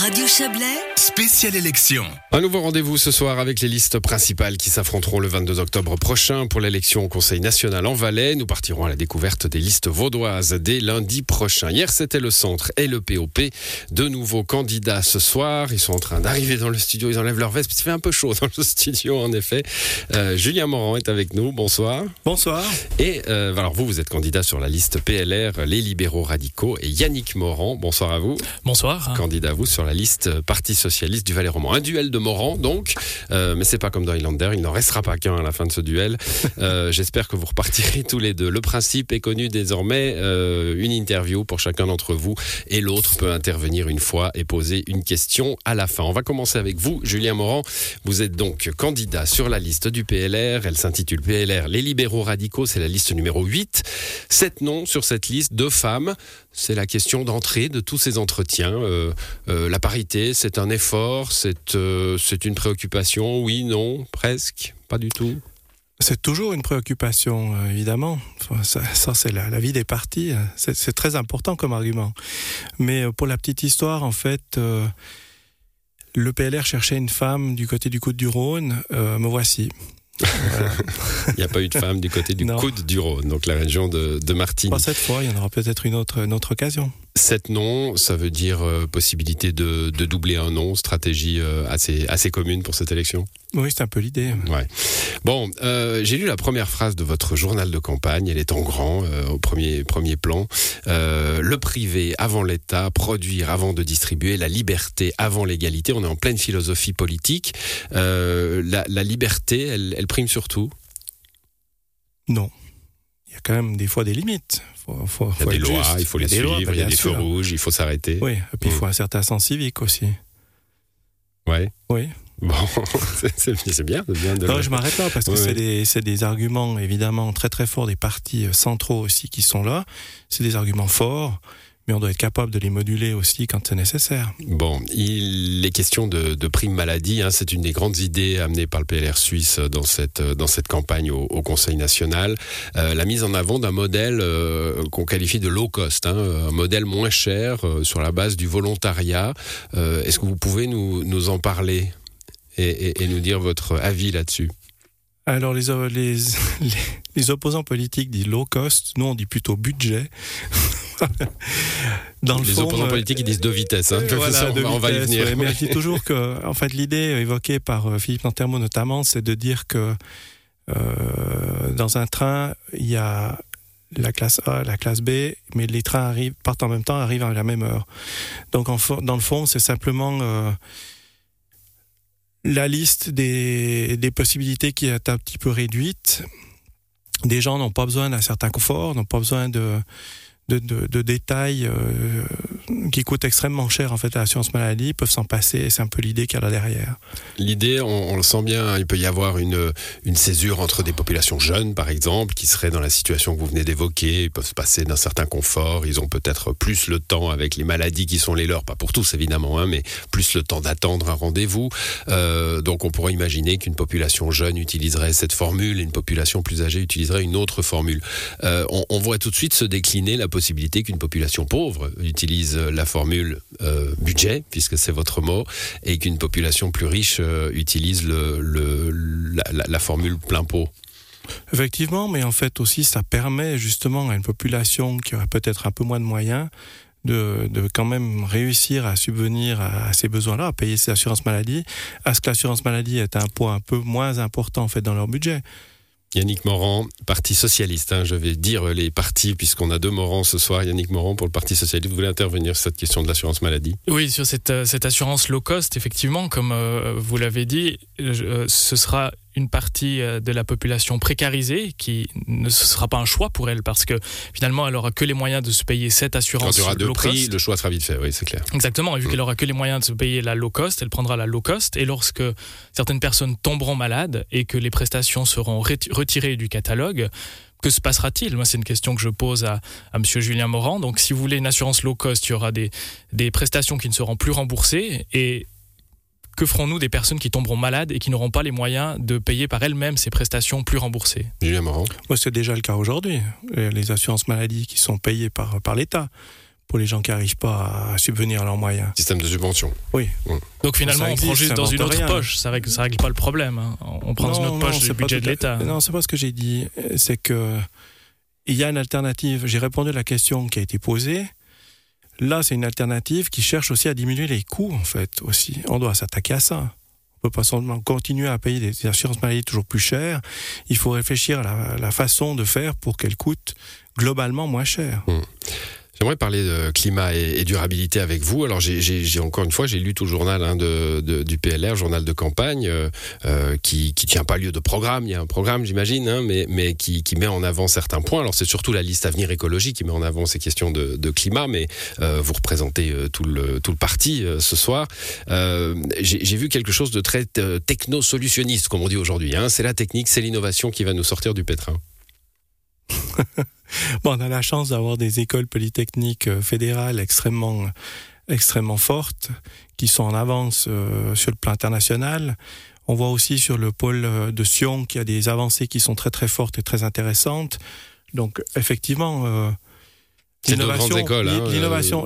Radio Chablais, Spéciale élection. Un nouveau rendez-vous ce soir avec les listes principales qui s'affronteront le 22 octobre prochain pour l'élection au Conseil national en Valais. Nous partirons à la découverte des listes vaudoises dès lundi prochain. Hier, c'était le centre et le POP. De nouveaux candidats ce soir. Ils sont en train d'arriver dans le studio. Ils enlèvent leur veste. Il fait un peu chaud dans le studio, en effet. Euh, Julien Morand est avec nous. Bonsoir. Bonsoir. Et euh, alors vous, vous êtes candidat sur la liste PLR, les libéraux radicaux. Et Yannick Morand, bonsoir à vous. Bonsoir. Candidat à vous sur la liste Parti socialiste du Valais-Roman. Un duel de Morand, donc. Euh, mais c'est pas comme dans Highlander. Il n'en restera pas qu'un à la fin de ce duel. Euh, J'espère que vous repartirez tous les deux. Le principe est connu désormais. Euh, une interview pour chacun d'entre vous. Et l'autre peut intervenir une fois et poser une question à la fin. On va commencer avec vous, Julien Morand. Vous êtes donc candidat sur la liste du PLR. Elle s'intitule PLR Les libéraux radicaux. C'est la liste numéro 8. Sept noms sur cette liste, deux femmes. C'est la question d'entrée de tous ces entretiens. Euh, la parité, c'est un effort, c'est euh, c'est une préoccupation, oui, non, presque, pas du tout. C'est toujours une préoccupation, euh, évidemment. Ça, ça, c'est la, la vie des partis. C'est c'est très important comme argument. Mais euh, pour la petite histoire, en fait, euh, le PLR cherchait une femme du côté du Côte du Rhône. Euh, me voici. Voilà. Il n'y a pas eu de femme du côté du Non. coude du Rhône, donc la région de, de. Pas cette fois, il y en aura peut-être une autre, une autre occasion. Sept noms, ça veut dire euh, possibilité de, de doubler un nom, stratégie euh, assez, assez commune pour cette élection. Oui, c'est un peu l'idée. Ouais. Bon, euh, j'ai lu la première phrase de votre journal de campagne. Elle est en grand, au premier, premier plan. Le privé avant l'État, produire avant de distribuer, la liberté avant l'égalité. On est en pleine philosophie politique. La, la liberté, elle, elle prime surtout. Non. Il y a quand même des fois des limites. Faut, faut, Il y a faut des lois, juste. il faut les lois, suivre, il y a des feux sûr. rouges, il faut s'arrêter. Oui, et puis il faut Mm. un certain sens civique aussi. Ouais. Oui. Bon, c'est- bien, de Non, le- je m'arrête là parce que Ouais, c'est des, des arguments évidemment très très forts des partis euh, centraux aussi qui sont là. C'est des arguments forts, mais on doit être capable de les moduler aussi quand c'est nécessaire. Bon, il est question de, de prime maladie. hein, c'est une des grandes idées amenées par le PLR suisse dans cette, dans cette campagne au, au Conseil national. Euh, la mise en avant d'un modèle euh, qu'on qualifie de low cost, hein, un modèle moins cher euh, sur la base du volontariat. Est-ce que vous pouvez nous, nous en parler et, et- et nous dire votre avis là-dessus? Alors les, les, les opposants politiques disent low cost, nous on dit plutôt budget. Dans le Les fond, opposants euh, politiques ils disent deux vitesses. Hein. Euh, voilà, on, de va, on va y venir. ouais, mais je dis toujours que, en fait, l'idée évoquée par euh, Philippe Nantermo notamment, c'est de dire que euh, dans un train, il y a la classe A, la classe B, mais les trains arrivent, partent en même temps, arrivent à la même heure. Donc, en dans le fond, c'est simplement euh, la liste des, des possibilités qui est un petit peu réduite. Des gens n'ont pas besoin d'un certain confort, n'ont pas besoin de, de, détails euh, qui coûtent extrêmement cher en fait à l'assurance maladie, peuvent s'en passer. C'est un peu l'idée qu'il y a là derrière. L'idée, on, le sent bien, il peut y avoir une, une césure entre des populations jeunes, par exemple, qui seraient dans la situation que vous venez d'évoquer, ils peuvent se passer d'un certain confort, ils ont peut-être plus le temps avec les maladies qui sont les leurs, pas pour tous évidemment, hein, mais plus le temps d'attendre un rendez-vous. Euh, donc on pourrait imaginer qu'une population jeune utiliserait cette formule et une population plus âgée utiliserait une autre formule. Euh, on, on voit tout de suite se décliner la possibilité qu'une population pauvre utilise la formule euh, budget, puisque c'est votre mot, et qu'une population plus riche euh, utilise la, formule plein pot. Effectivement, mais en fait aussi, ça permet justement à une population qui aurait peut-être un peu moins de moyens de, de quand même réussir à subvenir à, à ces besoins-là, à payer ses assurances maladie, à ce que l'assurance maladie est un poids un peu moins important en fait dans leur budget. Yannick Morand, Parti Socialiste. hein, je vais dire les partis, puisqu'on a deux Morand ce soir. Yannick Morand pour le Parti Socialiste. Vous voulez intervenir sur cette question de l'assurance maladie? Oui, sur cette, euh, cette assurance low cost, effectivement, comme euh, vous l'avez dit, euh, ce sera une partie euh, de la population précarisée qui ne ce sera pas un choix pour elle parce que finalement elle aura que les moyens de se payer cette Quand assurance il y aura deux low prix, cost. le choix sera vite fait, oui, c'est clair. Exactement, et vu qu'elle aura que les moyens de se payer la low cost, elle prendra la low cost. Et lorsque certaines personnes tomberont malades et que les prestations seront reti- retirées du catalogue, que se passera-t-il? Moi, c'est une question que je pose à, à Monsieur Julien Morand. Donc, si vous voulez une assurance low cost, il y aura des, des prestations qui ne seront plus remboursées. Et que ferons-nous des personnes qui tomberont malades et qui n'auront pas les moyens de payer par elles-mêmes ces prestations plus remboursées? Julien Morand. Moi, c'est déjà le cas aujourd'hui. Les assurances maladie qui sont payées par, par l'État pour les gens qui n'arrivent pas à subvenir à leurs moyens. Système de subvention. Oui. Donc finalement, on prend juste dans une autre rien. poche. Ça règle, ça règle pas le problème. hein. On prend dans une autre poche pas budget de l'État. Non, c'est pas ce que j'ai dit. C'est que il y a une alternative. J'ai répondu à la question qui a été posée. Là, c'est une alternative qui cherche aussi à diminuer les coûts, en fait, aussi. On doit s'attaquer à ça. On peut pas seulement continuer à payer des assurances maladie toujours plus chères. Il faut réfléchir à la, la façon de faire pour qu'elles coûtent globalement moins cher. J'aimerais parler de climat et, durabilité avec vous. Alors, j'ai- encore une fois, j'ai lu tout le journal hein, du PLR, journal de campagne, euh, euh, qui qui tient pas lieu de programme. Il y a un programme, j'imagine, hein, mais qui, met en avant certains points. Alors, c'est surtout la liste Avenir écologie qui met en avant ces questions de, climat. Mais euh, vous représentez tout le parti ce soir. J'ai vu quelque chose de très techno-solutionniste, comme on dit aujourd'hui. Hein. C'est la technique, c'est l'innovation qui va nous sortir du pétrin. Bon, on a la chance d'avoir des écoles polytechniques euh, fédérales extrêmement, extrêmement fortes, qui sont en avance euh, sur le plan international. On voit aussi sur le pôle euh, de Sion qu'il y a des avancées qui sont très très fortes et très intéressantes. Donc, effectivement, euh, hein,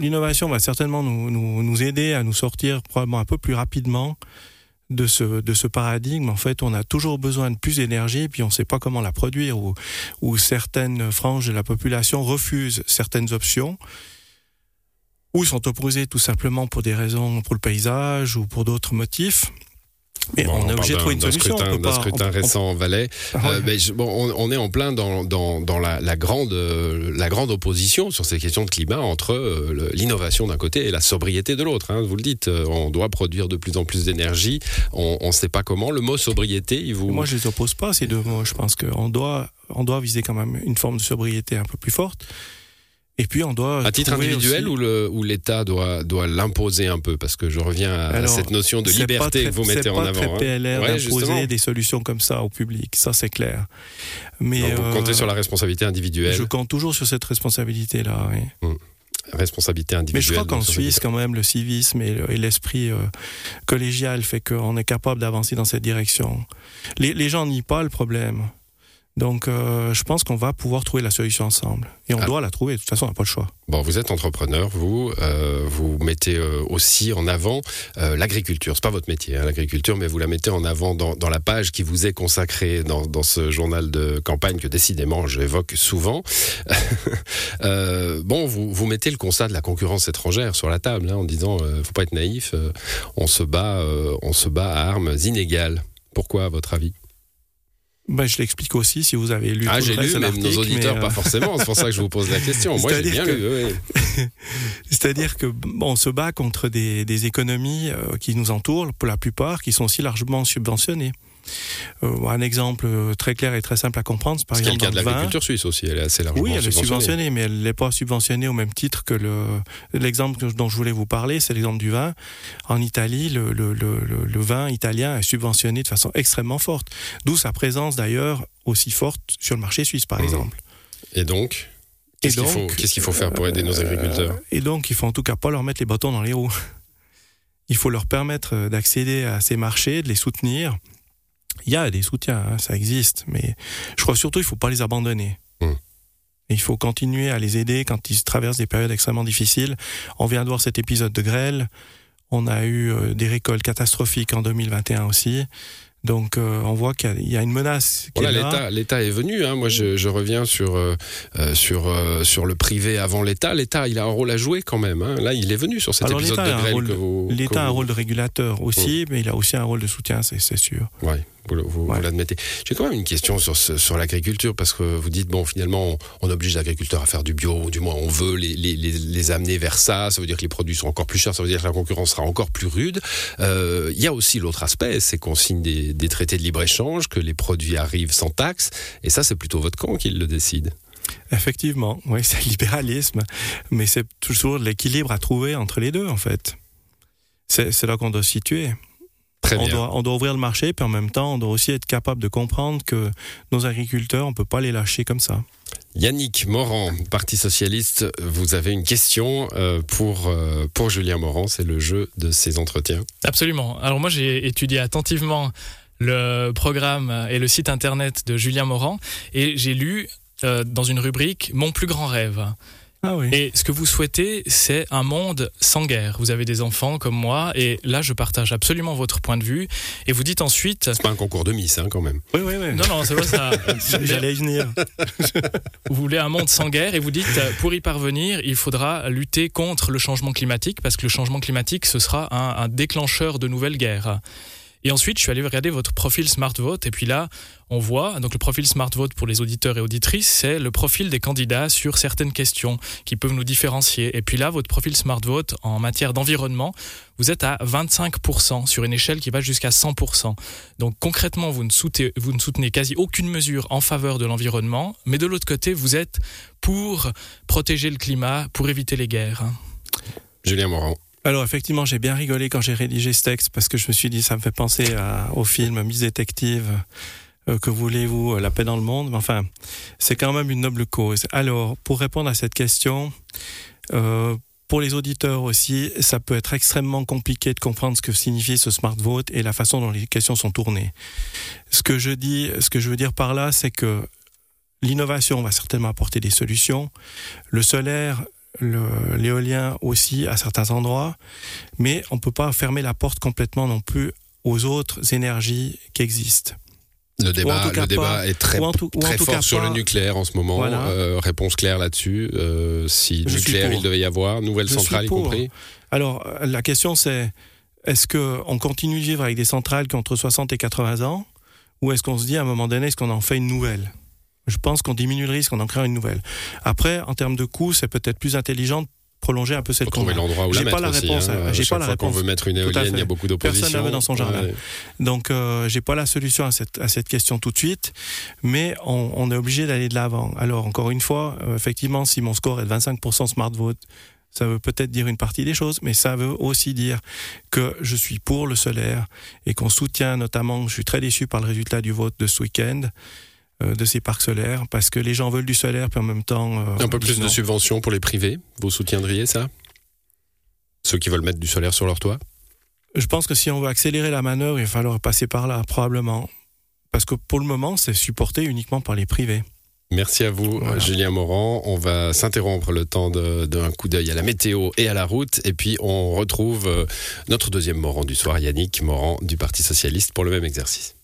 l'innovation, va certainement nous, nous, nous aider à nous sortir probablement un peu plus rapidement de ce, de ce paradigme. En fait, on a toujours besoin de plus d'énergie, puis on ne sait pas comment la produire, ou, ou certaines franges de la population refusent certaines options, ou sont opposées tout simplement pour des raisons, pour le paysage ou pour d'autres motifs. Mais Bon, on est obligé de trouver une solution. on Scrutin, peut d'un pas- scrutin on- on- récent en Valais. Ah ouais. Euh, je- bon, on, est en plein dans, dans, dans la, la grande, euh, la grande opposition sur ces questions de climat entre euh, l'innovation d'un côté et la sobriété de l'autre. hein. vous le dites, on doit produire de plus en plus d'énergie. On ne sait pas comment. Le mot sobriété, il vous. Moi, je les oppose pas, ces deux mots. Je pense qu'on doit, on doit viser quand même une forme de sobriété un peu plus forte. Et puis, on doit. à titre individuel aussi- ou l'État doit, doit l'imposer un peu? Parce que je reviens à, Alors, cette notion de c'est pas liberté très- que vous mettez en C'est avant. pas hein. très PLR Ouais, justement. d'imposer des solutions comme ça au public, ça c'est clair. Mais Donc, vous comptez euh, sur la responsabilité individuelle. je compte toujours sur cette responsabilité-là. oui. Responsabilité Mais individuelle. je crois qu'en Suisse, quand même, le civisme et le- et l'esprit euh, collégial fait qu'on est capable d'avancer dans cette direction. Les, les gens nient pas le problème. Donc, euh, je pense qu'on va pouvoir trouver la solution ensemble. Et on Ah. doit la trouver. De toute façon, on n'a pas le choix. Bon, vous êtes entrepreneur, vous, euh, vous mettez euh, aussi en avant l'agriculture. C'est pas votre métier, hein, l'agriculture, mais vous la mettez en avant dans, dans la page qui vous est consacrée dans, dans ce journal de campagne que décidément j'évoque souvent. Bon, vous, vous mettez le constat de la concurrence étrangère sur la table, hein, en disant, faut pas être naïf, on se bat, on se bat à armes inégales. Pourquoi, à votre avis? Ben, je l'explique aussi si vous avez lu. Ah, j'ai lu, mais nos auditeurs mais, euh, pas forcément. C'est pour ça que je vous pose la question. Moi, j'ai bien que- lu. C'est-à-dire que bon, on se bat contre des, des économies euh, qui nous entourent, pour la plupart, qui sont aussi largement subventionnées. Euh, un exemple euh, très clair et très simple à comprendre, c'est par C'est le exemple cas de l'agriculture suisse aussi. Elle est assez largement Oui, elle est subventionnée. mais elle n'est pas subventionnée au même titre que le l'exemple dont je voulais vous parler, c'est l'exemple du vin. En Italie, le, le, le, le- le vin italien est subventionné de façon extrêmement forte, d'où sa présence d'ailleurs aussi forte sur le marché suisse, par Mmh. exemple. Et donc, qu'est-ce qu'il faut, faut faire pour aider nos agriculteurs? Euh, Et donc, il faut en tout cas pas leur mettre les bâtons dans les roues. Il faut leur permettre d'accéder à ces marchés, de les soutenir. Il y a des soutiens, hein, ça existe, mais je crois surtout qu'il faut pas les abandonner. Mm. Et Il faut continuer à les aider quand ils traversent des périodes extrêmement difficiles. On vient de voir cet épisode de grêle. On a eu euh, des récoltes catastrophiques en 2021 aussi. Donc, euh, on voit qu'il y a- une menace qui Voilà, l'État, est venu. Hein. Moi, je, je reviens sur euh, euh, sur euh, sur le privé avant l'État. L'État, il a un rôle à jouwer quand même. Hein. Là, il est venu sur cet Alors, épisode l'État de a un grêle L'État a un rôle de régulateur aussi, mais il a aussi un rôle de soutien, c'est sûr. Ouais, vous, vous- vous Ouais. l'admettez. J'ai quand même une question sur, sur l'agriculture, parce que vous dites, bon, finalement, on, on oblige l'agriculteur à faire du bio, ou du moins on veut les, les, les, les amener vers ça, ça veut dire que les produits sont encore plus chers, ça veut dire que la concurrence sera encore plus rude. Euh, Il y a aussi l'autre aspect, c'est qu'on signe des, des traités de libre-échange, que les produits arrivent sans taxe, et ça, c'est plutôt votre camp qui le décide. Effectivement, oui, c'est le libéralisme, mais c'est toujours l'équilibre à trouver entre les deux, en fait. C'est là qu'on doit se situer. Très On bien. doit, on doit ouvrir le marché, puis en même temps, on doit aussi être capable de comprendre que nos agriculteurs, on ne peut pas les lâcher comme ça. Yannick Morand, Parti Socialiste, vous avez une question euh, pour, euh, pour Julien Morand, c'est le jeu de ces entretiens. Absolument. Alors moi j'ai étudié attentivement le programme et le site internet de Julien Morand et j'ai lu euh, dans une rubrique Mon plus grand rêve. Ah oui. Et ce que vous souhaitez, c'est un monde sans guerre. Vous avez des enfants comme moi, et là, je partage absolument votre point de vue. Et vous dites ensuite. C'est pas un concours de Miss, hein, quand même. Oui, oui, oui. Non, non, c'est pas ça. J'allais y venir. Vous voulez un monde sans guerre, et vous dites, pour y parvenir, il faudra lutter contre le changement climatique, parce que le changement climatique, ce sera un, un déclencheur de nouvelles guerres. Et ensuite, je suis allé regarder votre profil Smart Vote. Et puis là, on voit, donc le profil Smart Vote pour les auditeurs et auditrices, c'est le profil des candidats sur certaines questions qui peuvent nous différencier. Et puis là, votre profil Smart Vote en matière d'environnement, vous êtes à 25% sur une échelle qui va jusqu'à 100%. Donc concrètement, vous ne, soutenez, vous ne soutenez quasi aucune mesure en faveur de l'environnement, mais de l'autre côté, vous êtes pour protéger le climat, pour éviter les guerres. Julien Morand. Alors effectivement, j'ai bien rigolé quand j'ai rédigé ce texte parce que je me suis dit ça me fait penser au film Miss Détective. Euh, que voulez-vous, la paix dans le monde? Mais Enfin, c'est quand même une noble cause. Alors, pour répondre à cette question, euh, pour les auditeurs aussi, ça peut être extrêmement compliqué de comprendre ce que signifie ce smart vote et la façon dont les questions sont tournées. Ce que je dis, ce que je veux dire par là, c'est que l'innovation va certainement apporter des solutions. Le solaire l'éolien aussi à certains endroits, mais on ne peut pas fermer la porte complètement non plus aux autres énergies qui existent. Le débat, le débat est très, tout, très fort sur pas, le nucléaire en ce moment. Voilà. Euh, réponse claire là-dessus. Euh, si Je nucléaire il devait y avoir, nouvelle centrale y compris. Alors la question c'est est-ce qu'on continue de vivre avec des centrales qui ont entre 60 et 80 ans ou est-ce qu'on se dit à un moment donné est-ce qu'on en fait une nouvelle? Je pense qu'on diminue le risque en en créant une nouvelle. Après, en termes de coûts, c'est peut-être plus intelligent de prolonger un peu cette trouver l'endroit où la mettre pas la aussi, réponse. Hein. J'ai pas la réponse. veut mettre une éolienne, il y a beaucoup d'opposition. Personne la veut dans son jardin. Ouais. Donc, euh, j'ai pas la solution à cette, à cette question tout de suite, mais on, on est obligé d'aller de l'avant. Alors, encore une fois, euh, effectivement, si mon score est de 25% smart vote, ça veut peut-être dire une partie des choses, mais ça veut aussi dire que je suis pour le solaire et qu'on soutient notamment, je suis très déçu par le résultat du vote de ce week-end, de ces parcs solaires parce que les gens veulent du solaire puis en même temps euh, un peu plus de subventions pour les privés vous soutiendriez ça? Ceux qui veulent mettre du solaire sur leur toit? Je pense que si on veut accélérer la manœuvre il va falloir passer par là probablement parce que pour le moment c'est supporté uniquement par les privés Merci à vous, voilà. Julien Morand. On va s'interrompre le temps d'un coup d'œil à la météo et à la route. Et puis, on retrouve euh, notre deuxième Morand du soir, Yannick Morand du Parti Socialiste, pour le même exercice.